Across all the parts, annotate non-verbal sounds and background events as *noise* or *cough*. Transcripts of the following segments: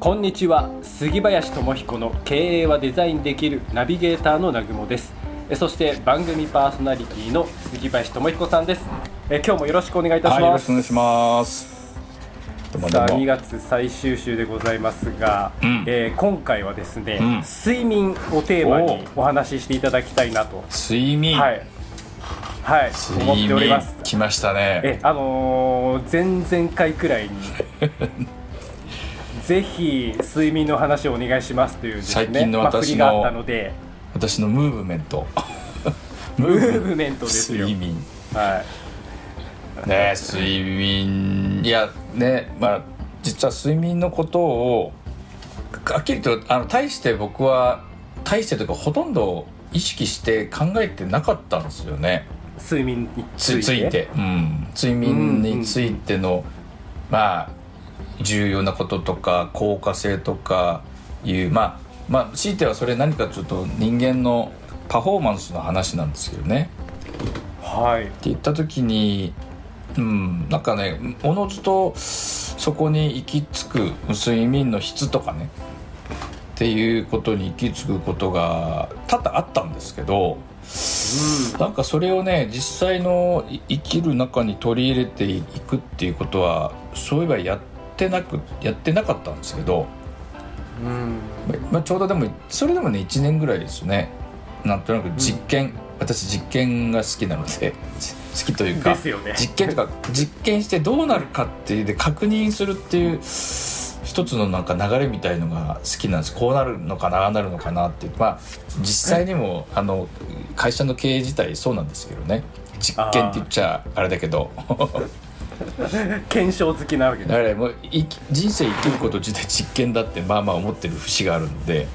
こんにちは。杉林智彦の経営はデザインできるナビゲーターの南雲です。えそして番組パーソナリティの杉林智彦さんです。え今日もよろしくお願いいたしはい、よろます、しくお願いします。さあうも2月最終週でございますが、うん。えー今回はですね、うん。睡眠をテーマにお話ししていただきたいなと。睡眠、はい。はい。思っております。来ましたね。えあのー、前々回くらいに *laughs* ぜひ睡眠の話をお願いしますというですね最近の私のりがあったので。私のムーブメント。ム *laughs* ムーブメントですよ。睡眠。はい。ね、睡眠。いやね、まあ実は睡眠のことをはっきりとあの大して僕は大してというかほとんど意識して考えてなかったんですよね。睡眠について？つついて、うん、睡眠についての、まあ重要なこととか効果性とかいうまあまあ強いてはそれ何かちょっと人間のパフォーマンスの話なんですけどね。はい。って言った時にうんなんかねおのずとそこに行き着く睡眠の質とかねっていうことに行き着くことが多々あったんですけどなんかそれをね実際のい生きる中に取り入れていくっていうことはそういえばやってなくやってなかったんですけど、うん。まあ、ちょうどでもそれでもね1年ぐらいですね。なんとなく実験、私実験が好きなので *laughs* 好きというかね。実験とか実験してどうなるかっていうで確認するっていう一つのなんか流れみたいのが好きなんです。こうなるのかなああなるのかなっていう。まあ実際にもあの会社の経営自体そうなんですけどね。実験って言っちゃあれだけど *laughs* 検証好きなわけだからもう人生生きること自体実験だってまあまあ思ってる節があるんで。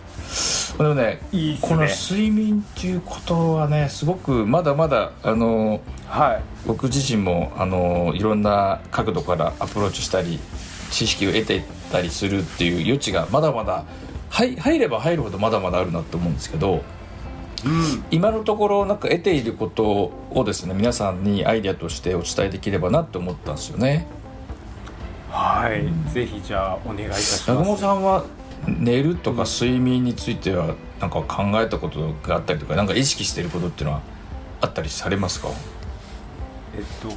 でもねね。この睡眠っていうことはねすごくまだまだあのはい。僕自身もあのいろんな角度からアプローチしたり知識を得ていったりするっていう余地がまだまだ入入れば入るほどまだまだあるなと思うんですけどうん。今のところなんか得ていることをですね皆さんにアイデアとしてお伝えできればなと思ったんですよね。はい、ぜひじゃあお願いいたし南ます。雲さんは寝るとか睡眠についてはなんか考えたことがあったりとかなんか意識していることっていうのはあったりされますか？えっと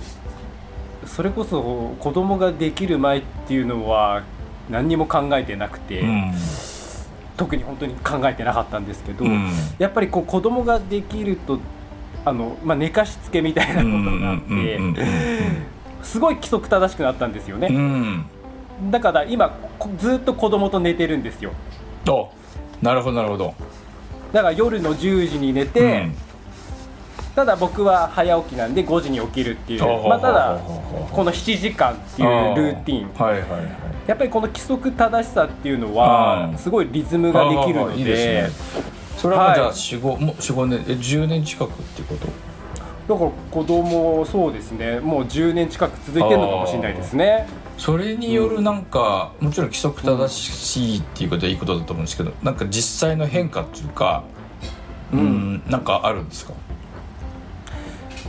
それこそ子供ができる前っていうのは何にも考えてなくて、うん特に本当に考えてなかったんですけど、うん。やっぱりこう子供ができるとあの、まあ、寝かしつけみたいなことがあってうんすごい規則正しくなったんですようね、ん。だから今こずっと子供と寝てるんですよ。おなるほどなるほど。だから夜の10時に寝て、ただ僕は早起きなんで5時に起きるっていう、うんまあ、ただこの7時間っていうルーティン。あはいはいはいやっぱりこの規則正しさっていうのはうんすごいリズムができるのあいいでね。それはじゃあはい45もう45年え10年近くっていうこと？だから子供そうですね。もう10年近く続いてるのかもしれないですね。それによるなんか、もちろん規則正しいっていうことはいいことだと思うんですけどなんか実際の変化っていうかううんんなんかあるんですか？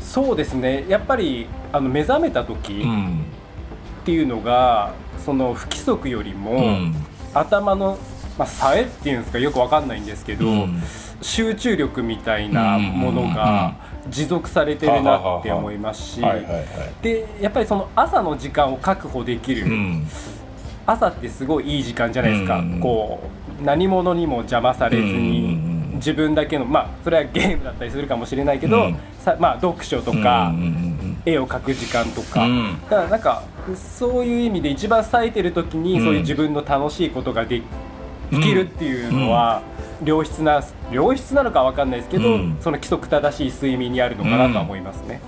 そうですね。やっぱりあの目覚めた時っうんていうのがその不規則よりも、うん。頭の、まあ、冴えっていうんですかよくわかんないんですけど、うん。集中力みたいなものが持続されてるなって思いますし、でやっぱりその朝の時間を確保できる、うん。朝ってすごいいい時間じゃないですか、うん。こう何者にも邪魔されずに、うん自分だけのまあそれはゲームだったりするかもしれないけど、うん。さまあ、読書とか、うんうん。絵を描く時間とか、うん。だからなんかそういう意味で一番冴えてる時に、うん。そういう自分の楽しいことがでできるっていうのは、良質な良質なのかわかんないですけど、うん。その規則正しい睡眠にあるのかなとは思いますね。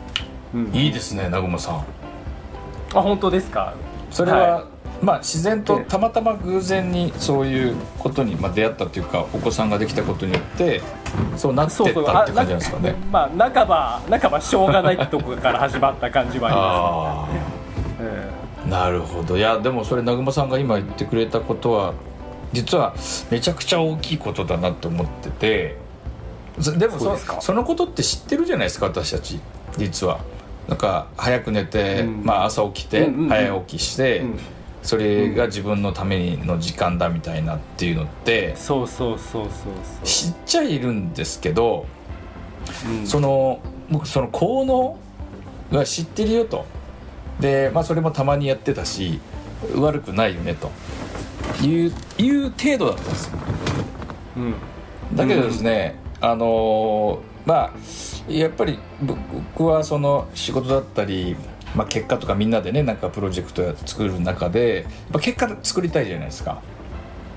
うん。うん。いいですね南雲さん。あ本当ですか？それは、はまあ自然とたまたま偶然にそういうことに、まあ、出会ったというかお子さんができたことによってそうなってったって感じなんですかね。まあ半ば半ばしょうがないとこから始まった感じはありますね。なるほど。いやでもそれ南雲さんが今言ってくれたことは実はめちゃくちゃ大きいことだなと思っててそでもそそのことって知ってるじゃないですか私たち実は。なんか早く寝て、うん。まあ、朝起きて、うんうんうん。早起きして、うん。それが自分のための時間だみたいなっていうのってそうそうそうそうそう。知っちゃいるんですけどうん。その僕その効能が知ってるよとで、まあ、それもたまにやってたし悪くないよねと。いういう程度だったんですよ。うん。だけどですね、あのーまあやっぱり僕はその仕事だったり、まあ、結果とかみんなでねなんかプロジェクトや作る中でやっぱ結果作りたいじゃないですか。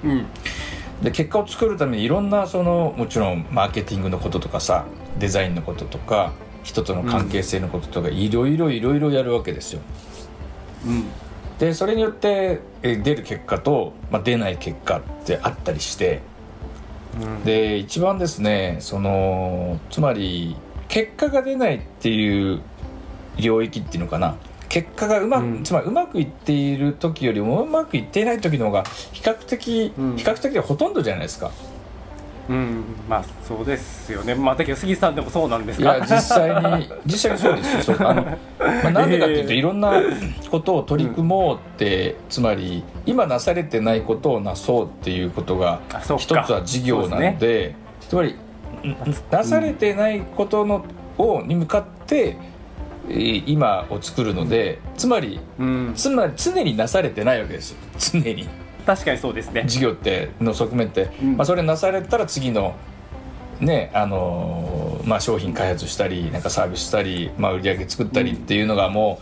うん。で結果を作るためにいろんなそのもちろんマーケティングのこととかさデザインのこととか人との関係性のこととかいろいろいろいろやるわけですよ。うん。でそれによってえ出る結果と、まあ、出ない結果ってあったりしてうん。で一番ですねそのつまり結果が出ないっていう領域っていうのかな。結果がうまく、うん。つまりうまくいっている時よりもうまくいっていない時の方が比較的、うん。比較的でほとんどじゃないですかうんまあそうですよね。まあだけど杉さんでもそうなんですいかや実際に実際にそうですよ。あの、*laughs* まあ、なんでかっていうとええいろんなことを取り組もうって、つまり今なされてないことをなそうっていうことが一つは事業なのでそうでつまりなされてないことのをに向かってえー今を作るのでつまりうん。つまり常になされてないわけですよ。常に確かにそうですね。事業っての側面って、うん。まあ、それなされたら次のねあのーまあ、商品開発したりなんかサービスしたり、まあ、売り上げ作ったりっていうのがも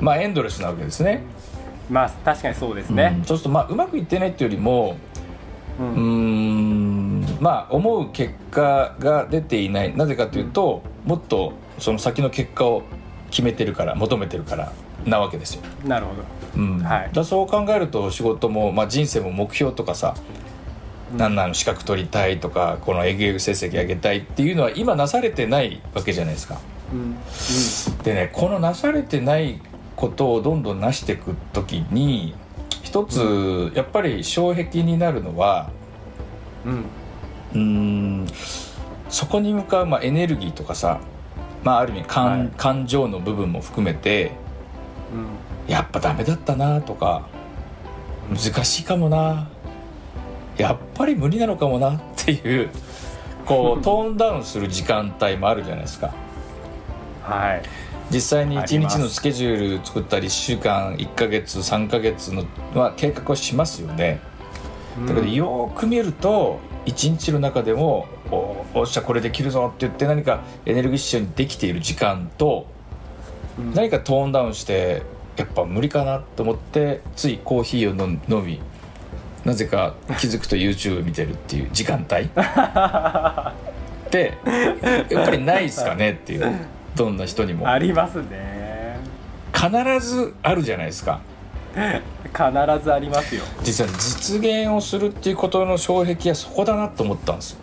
う、まあ、エンドレスなわけですね。まあ確かにそうですうん。ねそうするとまあうまくいってないっていうよりもうん。まあ思う結果が出ていない。なぜかというともっとその先の結果を決めてるから求めてるからなわけですよ。なるほど。うん。はい。だそう考えると仕事も、まあ、人生も目標とかさ、なんなの資格取りたいとかこの営業成績上げたいっていうのは今なされてないわけじゃないですか。うん。でねこのなされてないことをどんどんなしていく時に一つやっぱり障壁になるのはうん。うんそこに向かう、まあ、エネルギーとかさ、まあ、ある意味感,、はい。感情の部分も含めてうんやっぱダメだったなとか難しいかもな。やっぱり無理なのかもなっていうこう *laughs* トーンダウンする時間帯もあるじゃないですか。はい。実際に1あります。日のスケジュール作ったり1週間1ヶ月3ヶ月のは計画をしますよね。だけどよーく見ると1日の中でもおおっしゃこれできるぞって言って何かエネルギッシュにできている時間とうん何かトーンダウンしてやっぱ無理かなと思ってついコーヒーを飲飲みなぜか気づくと YouTube 見てるっていう時間帯。*laughs* ってやっぱりないですかねっていうどんな人にも。ありますね。必ずあるじゃないですか。必ずありますよ。実は実現をするっていうことの障壁はそこだなと思ったんですよ。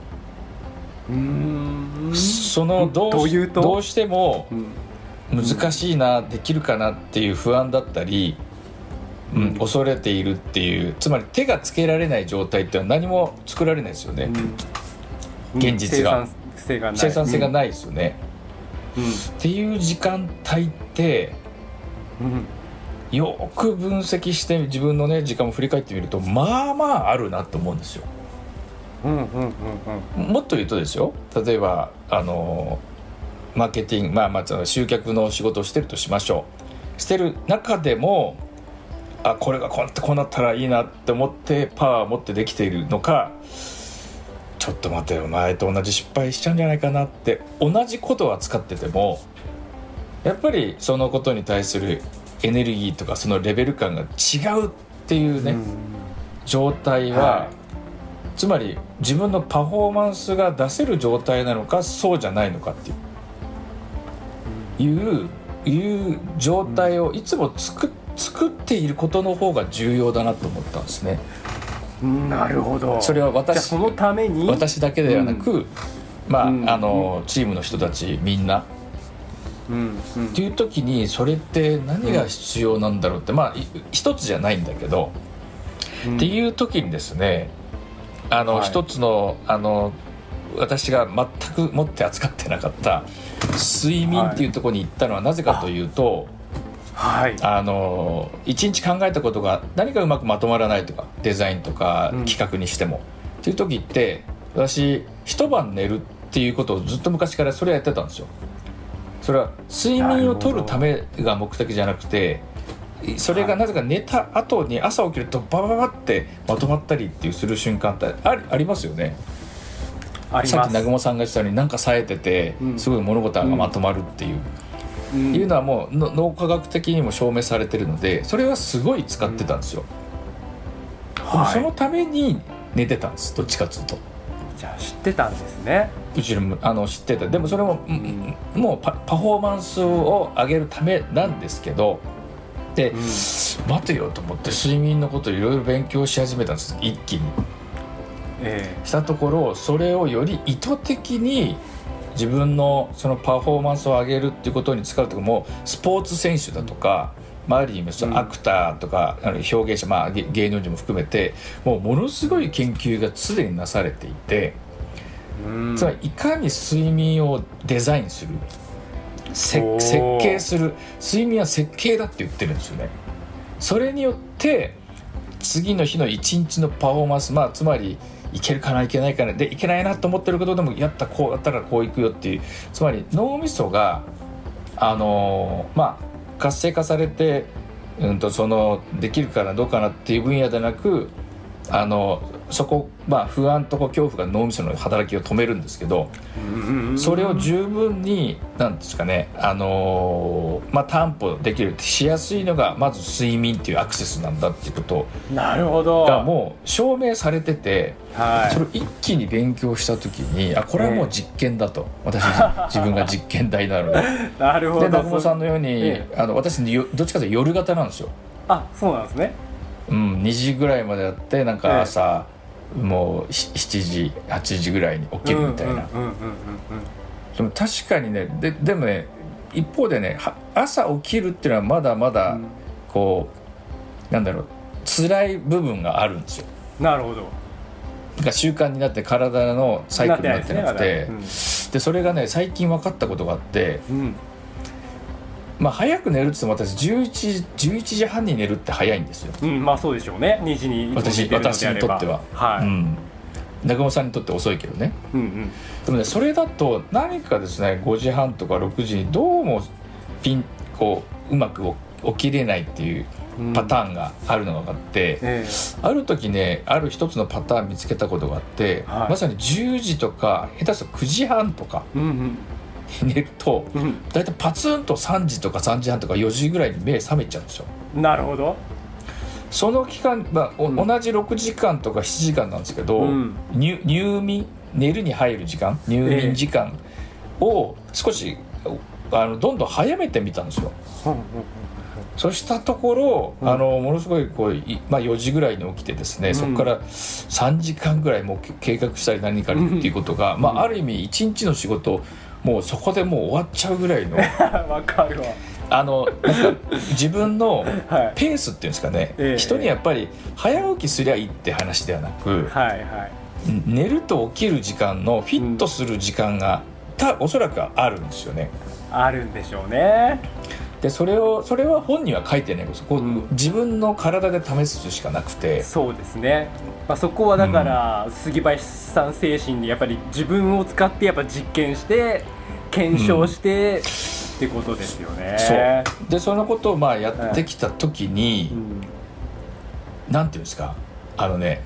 うん。そのどうどうしてもうん難しいな、できるかなっていう不安だったり、うんうん。恐れているっていうつまり手がつけられない状態っては何も作られないですよね、うん。現実が。生産性がない。生産性がい、ないですよね、うん。っていう時間帯ってうん。よく分析して自分のね時間も振り返ってみるとまあまああるなと思うんですよ。うんうんうんうん。もっと言うとですよ。例えばあのマーケティングまあまあ集客の仕事をしてるとしましょう。してる中でもあこれがこうなってこうなったらいいなって思ってパワーを持ってできているのかちょっと待てよ前と同じ失敗しちゃうんじゃないかなって同じことは使っててもやっぱりそのことに対するエネルギーとかそのレベル感が違うっていうね、うん。状態は、はつまり自分のパフォーマンスが出せる状態なのかそうじゃないのかっていういういう状態をいつも作作っていることの方が重要だなと思ったんですね。うんなるほど。それは私そのために？私だけではなく、まあ、うん。あのチームの人たちみんな。うんうん。っていう時にそれって何が必要なんだろうって、まあい一つじゃないんだけど、うん。っていう時にですねあの、はい。一つのあの私が全く持って扱ってなかった睡眠っていうところに行ったのはなぜかというと、はい。あの一日考えたことが何かうまくまとまらないとかデザインとかうん。企画にしても、っていう時って私一晩寝るっていうことをずっと昔からそれやってたんですよ。それは睡眠を取るためが目的じゃなくてそれがなぜか寝た後に朝起きるとババババってまとまったりっていうする瞬間ってありますよねさっき南雲さんが言ってたようになんか冴えててうん。すごい物事がまとまるっていう、うん。いうのはもうの脳科学的にも証明されてるのでそれはすごい使ってたんですよ、でもはいそのために寝てたんですどっちかっていうと。じゃあ知ってたんですね。うちのあの知ってた。でもそれも、うん。もうパパフォーマンスを上げるためなんですけどで、うん。待てよと思って睡眠のことをいろいろ勉強し始めたんです一気に。えしたところそれをより意図的に自分のそのパフォーマンスを上げるっていうことに使うとかもうスポーツ選手だとか、まあ、ある意味そのアクターとか、あの表現者、まあ、芸芸能人も含めてもうものすごい研究がすでになされていてえうん。つまりいかに睡眠をデザインする設計する睡眠は設計だって言ってるんですよね。それによって次の日の一日のパフォーマンスまあつまりいけるかないけないかなでいけないなと思ってることでもやったこうやったらこういくよっていう。つまり脳みそがあのーまあ活性化されて、うん、とそのできるかなどうかなっていう分野でなくあのそこ、まあ、不安とこう恐怖が脳みその働きを止めるんですけどうん。それを十分になんですかね、あのーまあ、担保できるしやすいのがまず睡眠っていうアクセスなんだっていうこと。なるほど。がもう証明されててはい。それを一気に勉強した時にあこれはもう実験だと。私自分が実験台なので。*laughs* なるほど。で南雲さんのように、えあの私よどっちかというと夜型なんですよ。あそうなんですね。うん、2時ぐらいまでやってなんか朝、もうし7時8時ぐらいに起きるみたいな、うんうんうんうんうんでも確かにねででもね一方でねは朝起きるっていうのはまだまだうん。こう、なんだろう辛い部分があるんですよ。なるほど。が習慣になって体のサイクルになってなくて。なってないでそれがね最近分かったことがあって、ねうんまあ、早く寝るって言っても私11 11時半に寝るって早いんですよ、うん、うん、まあそうでしょうね。2時に私私にとっては。はい、うん、中本さんにとって遅いけどね。うんうん。でもねそれだと何かですね5時半とか6時にどうもピンこううまく起きれないっていううん。パターンがあるのが分かって、えある時ねある一つのパターン見つけたことがあって、はい。まさに10時とか下手すると9時半とかえうんに寝るとうん。うん大体パツンと3時とか3時半とか4時ぐらいに目覚めちゃうんですよ。なるほど。その期間、まあおうん。同じ6時間とか7時間なんですけど、うん。入入眠寝るに入る時間入眠時間を少しあのどんどん早めてみたんですよ。うん。そしたところ、うん。あのものすごいこう、いまあ、4時ぐらいに起きてですね、うん。そこから3時間ぐらいも計画したり何かにっていうことが、まあ、ある意味1日の仕事もうそこでもう終わっちゃうぐらいの。*laughs* わかるわ。あのなんか自分の *laughs* はい。ペースっていうんですかね、ええ。人にやっぱり早起きすりゃいいって話ではなく、はいはい。寝ると起きる時間のフィットする時間が、たおそらくはあるんですよね。あるんでしょうねでそれをそれは本には書いてない。そこ、うん。自分の体で試すしかなくて。そうですね、まあ、そこはだから、杉林さん精神でやっぱり自分を使ってやっぱ実験して検証して、ってことですよね。そう。でそのことをまあやってきた時に、うん。なんていうんですか？あのね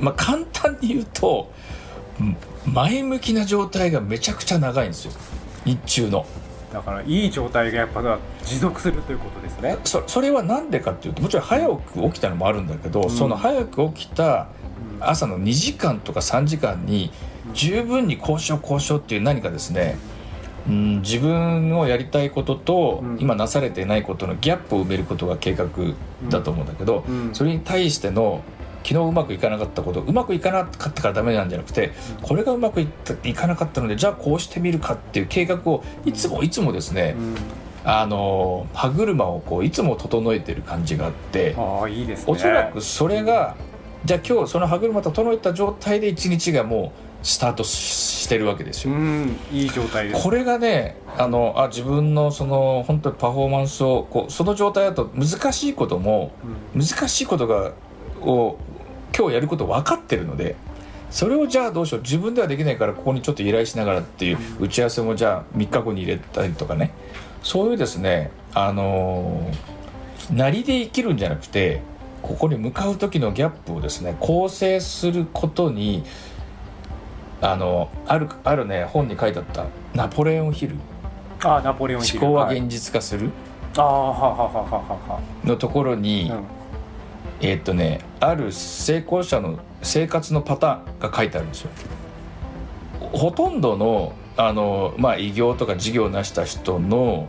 まあ簡単に言うとうん。前向きな状態がめちゃくちゃ長いんですよ。日中のだからいい状態がやっぱ持続するということですね。そそれは何でかっていうともちろん早く起きたのもあるんだけど、ん。その早く起きた朝の2時間とか3時間に十分に交渉交渉っていう何かですね、うん、自分のやりたいこととうん。今なされていないことのギャップを埋めることが計画だと思うんだけど、うん。それに対しての昨日うまくいかなかったことうまくいかなかったからダメなんじゃなくてこれがうまくいったいかなかったのでじゃあこうしてみるかっていう計画をいつもいつもですね、うん。あの歯車をこういつも整えてる感じがあってああいいですね。おそらくそれがじゃあ今日その歯車整えた状態で一日がもうスタートししてるわけですよ、うんいい状態です。これがねあのあ自分のその本当にパフォーマンスをこうその状態だと難しいことも難しいことがを今日やること分かってるのでそれをじゃあどうしよう。自分ではできないからここにちょっと依頼しながらっていう打ち合わせもじゃあ3日後に入れたりとかね。そういうですねあのーなりで生きるんじゃなくてここに向かう時のギャップをですね構成することにあのあるあるね本に書いてあったナポレオンヒル。あナポレオンヒル。思考ははい。現実化する。ああはははははのところに、はえーっとねある成功者の生活のパターンが書いてあるんですよ。ほとんどのあの、まあ、偉業とか事業を成した人の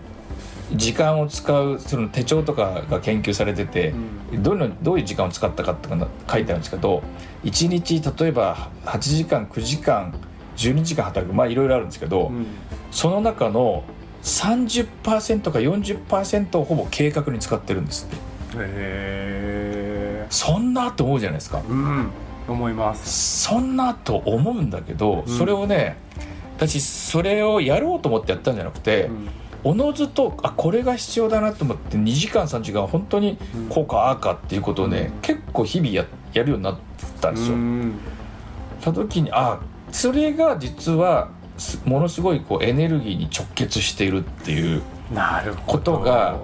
時間を使うその手帳とかが研究されてて、どのどういう時間を使ったかって書いてあるんですけど1日例えば8時間9時間12時間働くまあいろいろあるんですけど、うん。その中の30%か40%をほぼ計画に使ってるんですって。へえそんなと思うじゃないですか。うん。思います。そんなと思うんだけど、うん。それをね私それをやろうと思ってやったんじゃなくて、うん。おのずとあこれが必要だなと思って2時間3時間本当にこうかああかっていうことをね、うん。結構日々ややるようになったんですよ。うん。た時にあそれが実はすものすごいこうエネルギーに直結しているっていうなるほど。ことが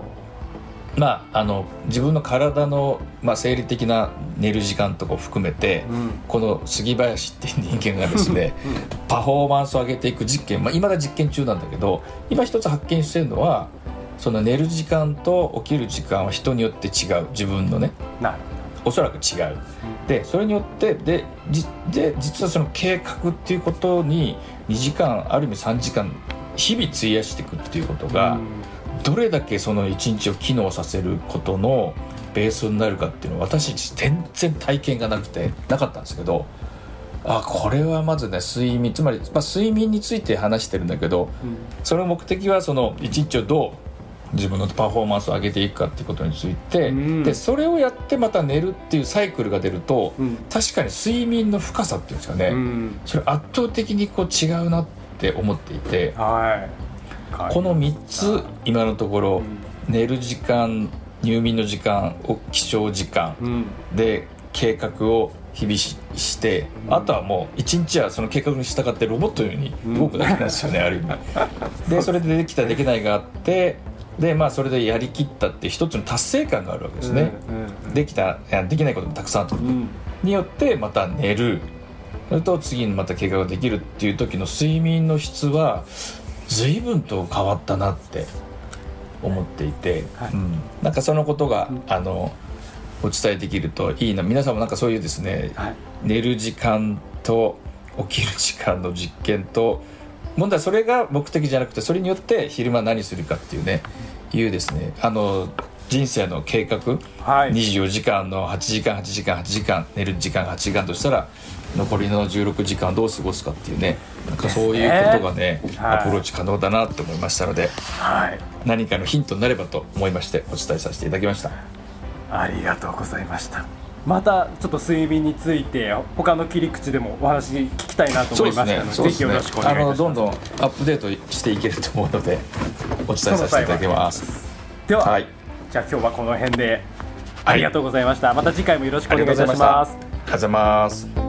まああの自分の体の、まあ、生理的な寝る時間とかを含めて、うん。この杉林っていう人間がですね *laughs* パフォーマンスを上げていく実験まあ、未だ実験中なんだけど今一つ発見してるのはその寝る時間と起きる時間は人によって違う。自分のね。なる。おそらく違う。でそれによってでじで実はその計画っていうことに2時間ある意味3時間日々費やしていくっていうことが、うんどれだけその一日を機能させることのベースになるかっていうのは私全然体験がなくてなかったんですけどあこれはまずね睡眠つまり、まあ、睡眠について話してるんだけどうん。その目的はその一日をどう自分のパフォーマンスを上げていくかっていうことについて、うん。でそれをやってまた寝るっていうサイクルが出るとうん。確かに睡眠の深さっていうんですかね、うん。それ圧倒的にこう違うなって思っていてはいこの3つ今のところ、うん。寝る時間入眠の時間起床時間うん。で計画を日々しして、うん。あとはもう一日はその計画に従ってロボットのように動くだけなんですよね、*laughs* ある意味。でそれでできたできないがあってでまあそれでやりきったって一つの達成感があるわけですね、うん。できたできないこともたくさんあるうん。によってまた寝る。それと次にまた計画ができるっていう時の睡眠の質は随分と変わったなって思っていて、はい。うん、なんかそのことが、うん。あのお伝えできるといいな皆さんもなんかそういうですねはい。寝る時間と起きる時間の実験と問題はそれが目的じゃなくてそれによって昼間何するかっていうねいうですねあの人生の計画。はい。24時間の8時間8時間8時間寝る時間が8時間としたら残りの16時間をどう過ごすかっていうねなんかそういうことがねはい。アプローチ可能だなと思いましたのではい。何かのヒントになればと思いましてお伝えさせていただきました。ありがとうございました。またちょっと睡眠について他の切り口でもお話聞きたいなと思いましたのでぜひよろしくお願いします。あのどんどんアップデートしていけると思うのでお伝えさせていただきます。では、はい。じゃあ今日はこの辺でありがとうございました、また次回もよろしくお願いいたします。ありがとうございます